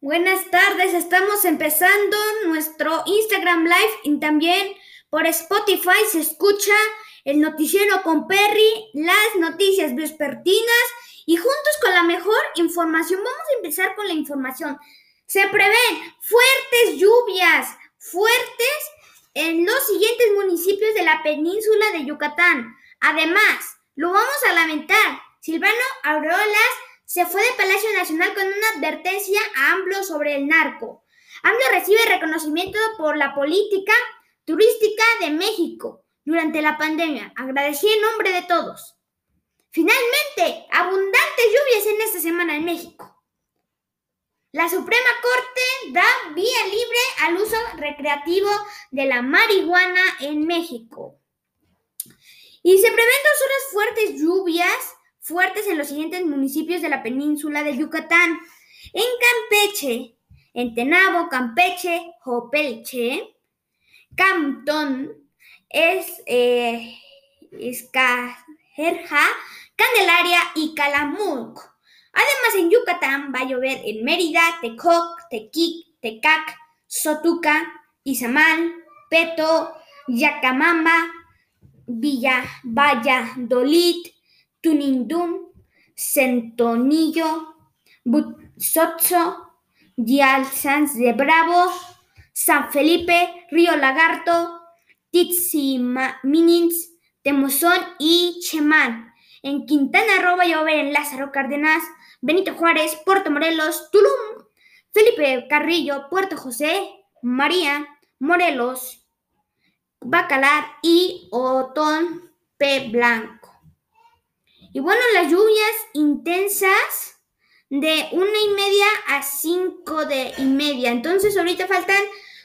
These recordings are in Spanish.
Buenas tardes, estamos empezando nuestro Instagram Live y también por Spotify se escucha el noticiero con Perry, las noticias vespertinas y juntos con la mejor información. Vamos a empezar con la información. Se prevén fuertes lluvias, fuertes en los siguientes municipios de la península de Yucatán. Además, lo vamos a lamentar. Silvano Aureolas se fue de Palacio Nacional con una advertencia a AMLO sobre el narco. AMLO recibe reconocimiento por la política turística de México durante la pandemia. Agradecí en nombre de todos. Finalmente, abundantes lluvias en esta semana en México. La Suprema Corte da vía libre al uso recreativo de la marihuana en México. Y se prevén dos horas fuertes lluvias fuertes en los siguientes municipios de la península de Yucatán. En Campeche, en Tenabo, Campeche, Jopelche, Cantón, es, eh, Escajerja, Candelaria y Calamuc. Además, en Yucatán va a llover en Mérida, Tecoc, Tequic, Tecac, Sotuca, Izamal, Peto, Yacamamba, Villa, Valladolid, Tunindún, Centonillo, Butzotzo, Sanz de Bravo, San Felipe, Río Lagarto, Minins, Temozón y Chemán. En Quintana Roo va a en Lázaro Cárdenas, Benito Juárez, Puerto Morelos, Tulum, Felipe Carrillo, Puerto José, María, Morelos, Bacalar y Otón P. Blanco. Y bueno, las lluvias intensas de una y media a cinco de y media. Entonces ahorita faltan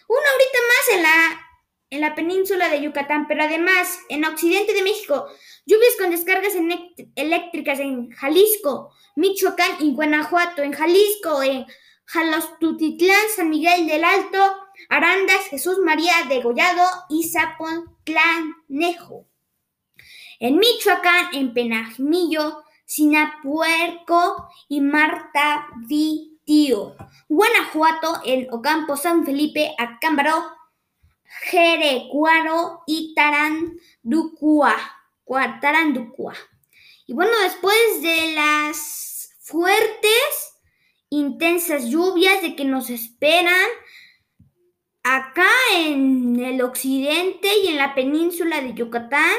una horita más en la, en la península de Yucatán, pero además en occidente de México, lluvias con descargas eléctricas en Jalisco, Michoacán y Guanajuato, en Jalisco, en Jalostutitlán, San Miguel del Alto, Arandas, Jesús María Degollado y Zapotlanejo en Michoacán, en Penajmillo, Sinapuerco y Marta Vitío. Guanajuato, en Ocampo, San Felipe, Acámbaro, Jerecuaro y Taranducua. Taranducua. Y bueno, después de las fuertes, intensas lluvias de que nos esperan acá en el occidente y en la península de Yucatán,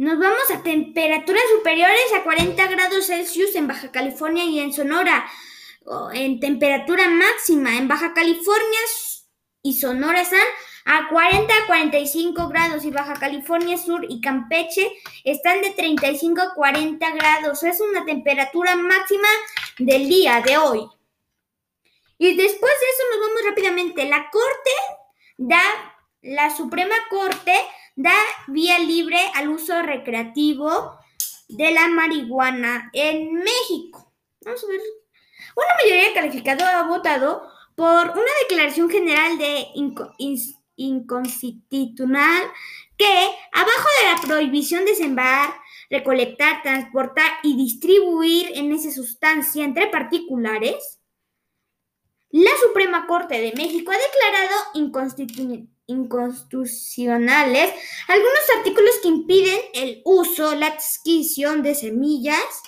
nos vamos a temperaturas superiores a 40 grados Celsius en Baja California y en Sonora. En temperatura máxima en Baja California y Sonora están a 40 a 45 grados y Baja California Sur y Campeche están de 35 a 40 grados. Es una temperatura máxima del día de hoy. Y después de eso nos vamos rápidamente. La Corte da, la Suprema Corte da vía libre al uso recreativo de la marihuana en México. Vamos a ver. Una mayoría calificada ha votado por una declaración general de inconstitucional que, abajo de la prohibición de sembrar, recolectar, transportar y distribuir en esa sustancia entre particulares, la Suprema Corte de México ha declarado inconstitucional inconstitucionales algunos artículos que impiden el uso, la adquisición de semillas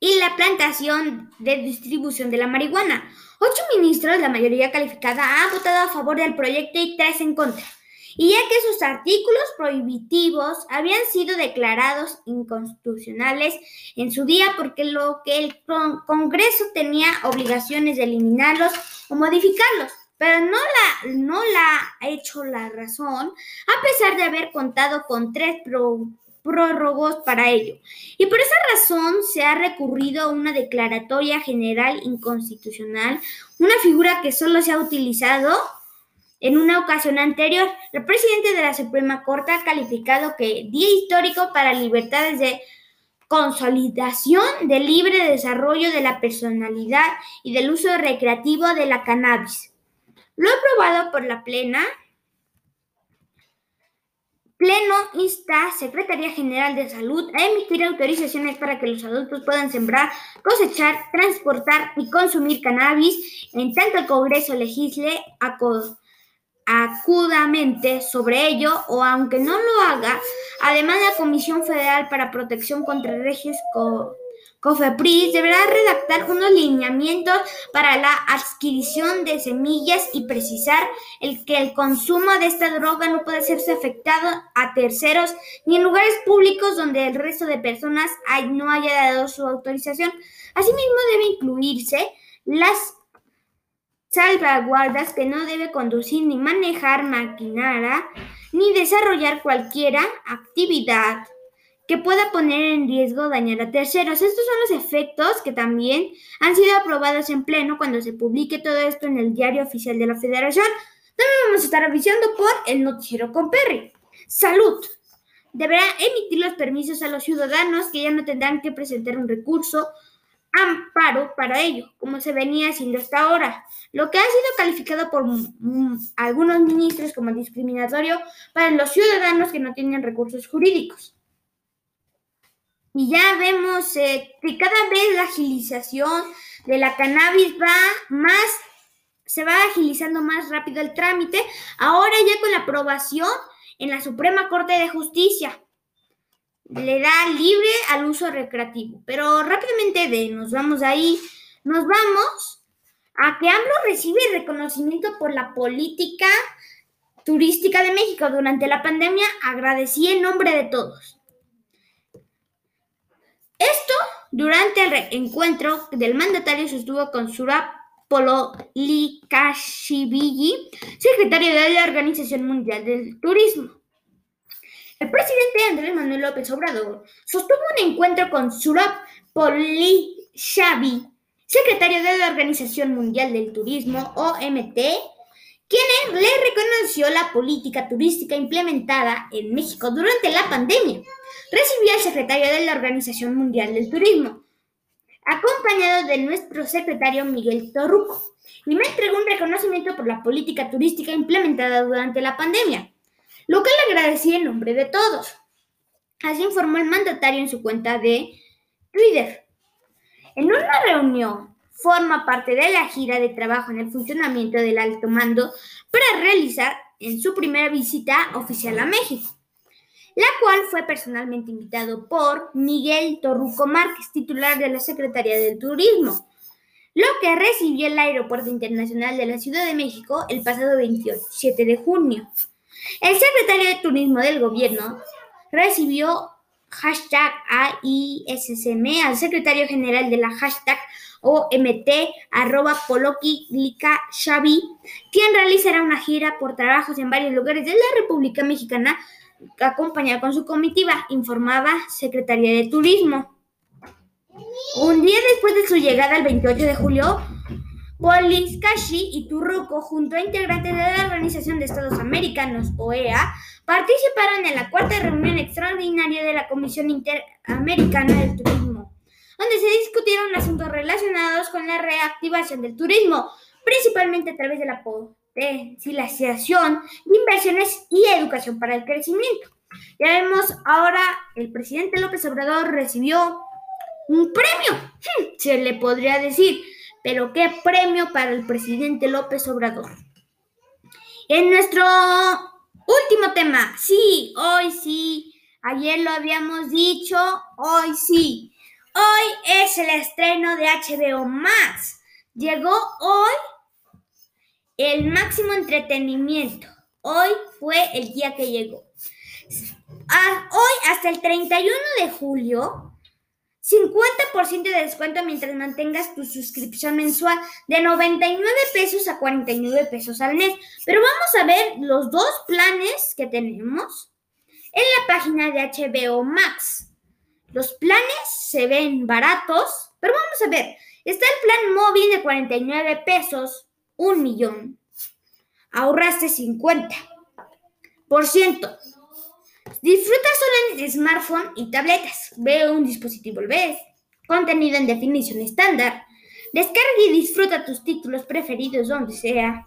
y la plantación de distribución de la marihuana. Ocho ministros, la mayoría calificada, han votado a favor del proyecto y tres en contra. Y ya que sus artículos prohibitivos habían sido declarados inconstitucionales en su día porque lo que el Congreso tenía obligaciones de eliminarlos o modificarlos pero no la, no la ha hecho la razón, a pesar de haber contado con tres prórrogos para ello. Y por esa razón se ha recurrido a una declaratoria general inconstitucional, una figura que solo se ha utilizado en una ocasión anterior. El presidente de la Suprema Corte ha calificado que día histórico para libertades de consolidación del libre desarrollo de la personalidad y del uso recreativo de la cannabis. Lo aprobado por la plena. Pleno insta Secretaría General de Salud a emitir autorizaciones para que los adultos puedan sembrar, cosechar, transportar y consumir cannabis, en tanto el Congreso legisle acudamente sobre ello o aunque no lo haga, además la Comisión Federal para Protección contra Regios COFEPRIS deberá redactar unos lineamientos para la adquisición de semillas y precisar el que el consumo de esta droga no puede hacerse afectado a terceros ni en lugares públicos donde el resto de personas no haya dado su autorización. Asimismo, debe incluirse las salvaguardas que no debe conducir ni manejar maquinaria ni desarrollar cualquier actividad que pueda poner en riesgo dañar a terceros. Estos son los efectos que también han sido aprobados en pleno cuando se publique todo esto en el diario oficial de la Federación. También vamos a estar avisando por el noticiero con Perry. Salud. Deberá emitir los permisos a los ciudadanos que ya no tendrán que presentar un recurso amparo para ello, como se venía haciendo hasta ahora, lo que ha sido calificado por algunos ministros como discriminatorio para los ciudadanos que no tienen recursos jurídicos. Y ya vemos eh, que cada vez la agilización de la cannabis va más, se va agilizando más rápido el trámite, ahora ya con la aprobación en la Suprema Corte de Justicia. Le da libre al uso recreativo. Pero rápidamente de nos vamos ahí, nos vamos a que AMLO recibe reconocimiento por la política turística de México durante la pandemia. Agradecí en nombre de todos. Esto durante el encuentro del mandatario sostuvo con Surap Pololikashvili, secretario de la Organización Mundial del Turismo. El presidente Andrés Manuel López Obrador sostuvo un encuentro con Surap Polishavi, secretario de la Organización Mundial del Turismo, OMT, quien le reconoció la política turística implementada en México durante la pandemia. Recibió al secretario de la Organización Mundial del Turismo, acompañado de nuestro secretario Miguel Torruco, y me entregó un reconocimiento por la política turística implementada durante la pandemia, lo que le agradecí en nombre de todos. Así informó el mandatario en su cuenta de Twitter. En una reunión forma parte de la gira de trabajo en el funcionamiento del alto mando para realizar en su primera visita oficial a México, la cual fue personalmente invitado por Miguel Torruco Márquez, titular de la Secretaría del Turismo, lo que recibió el Aeropuerto Internacional de la Ciudad de México el pasado 27 de junio. El secretario de Turismo del gobierno recibió hashtag al secretario general de la hashtag Poloki Xavi, quien realizará una gira por trabajos en varios lugares de la República Mexicana, acompañada con su comitiva, informaba Secretaría de Turismo. Un día después de su llegada el 28 de julio, Kashi y Turruco, junto a integrantes de la Organización de Estados Americanos, OEA, participaron en la cuarta reunión extraordinaria de la Comisión Interamericana del Turismo, donde se discutieron asuntos relacionados con la reactivación del turismo, principalmente a través de la potencialización de inversiones y educación para el crecimiento. Ya vemos ahora, el presidente López Obrador recibió un premio, hmm, se le podría decir, pero qué premio para el presidente López Obrador. En nuestro último tema, sí, hoy sí, ayer lo habíamos dicho, hoy sí. Hoy es el estreno de HBO Max. Llegó hoy el máximo entretenimiento. Hoy fue el día que llegó. Hoy hasta el 31 de julio 50% de descuento mientras mantengas tu suscripción mensual de 99 pesos a 49 pesos al mes. Pero vamos a ver los dos planes que tenemos en la página de HBO Max. Los planes se ven baratos, pero vamos a ver. Está el plan móvil de 49 pesos, un millón. Ahorraste 50%. Disfruta solo en smartphone y tabletas. Ve un dispositivo ves. Contenido en definición estándar. Descarga y disfruta tus títulos preferidos donde sea.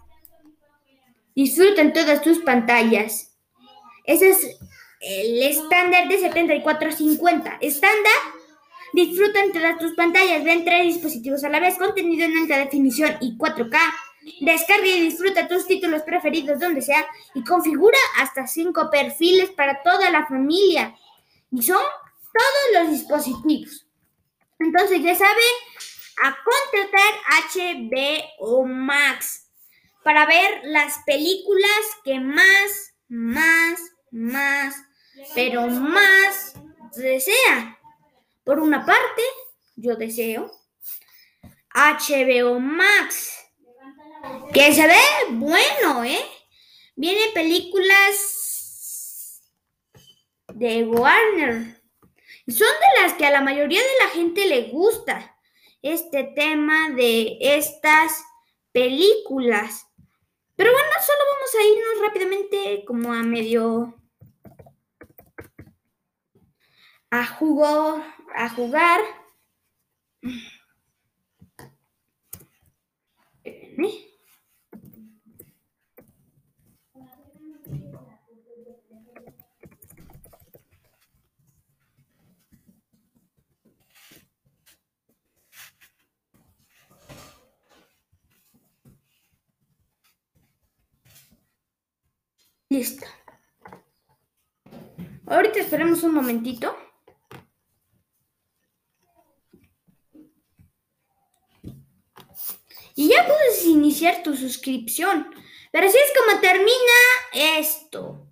Disfruta en todas tus pantallas. Ese es el estándar de 7450. Estándar disfruta entre tus pantallas, ven tres dispositivos a la vez, contenido en alta definición y 4K. Descarga y disfruta tus títulos preferidos donde sea y configura hasta cinco perfiles para toda la familia. Y son todos los dispositivos. Entonces ya saben, a contratar HBO Max para ver las películas que más, más, más, pero más desea. Por una parte, yo deseo HBO Max que se ve bueno, ¿eh? Vienen películas de Warner. Son de las que a la mayoría de la gente le gusta este tema de estas películas. Pero bueno, solo vamos a irnos rápidamente como a medio a jugar, a jugar. Listo. Ahorita esperemos un momentito. Y ya puedes tu suscripción. Pero así es como termina esto.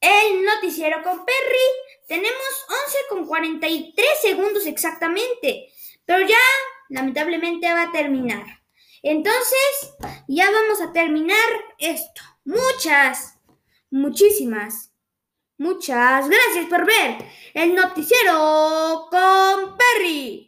El noticiero con Perry. Tenemos 11 con 43 segundos exactamente. Pero ya, lamentablemente, va a terminar. Entonces, ya vamos a terminar esto. Muchas, muchísimas, muchas gracias por ver el noticiero con Perry.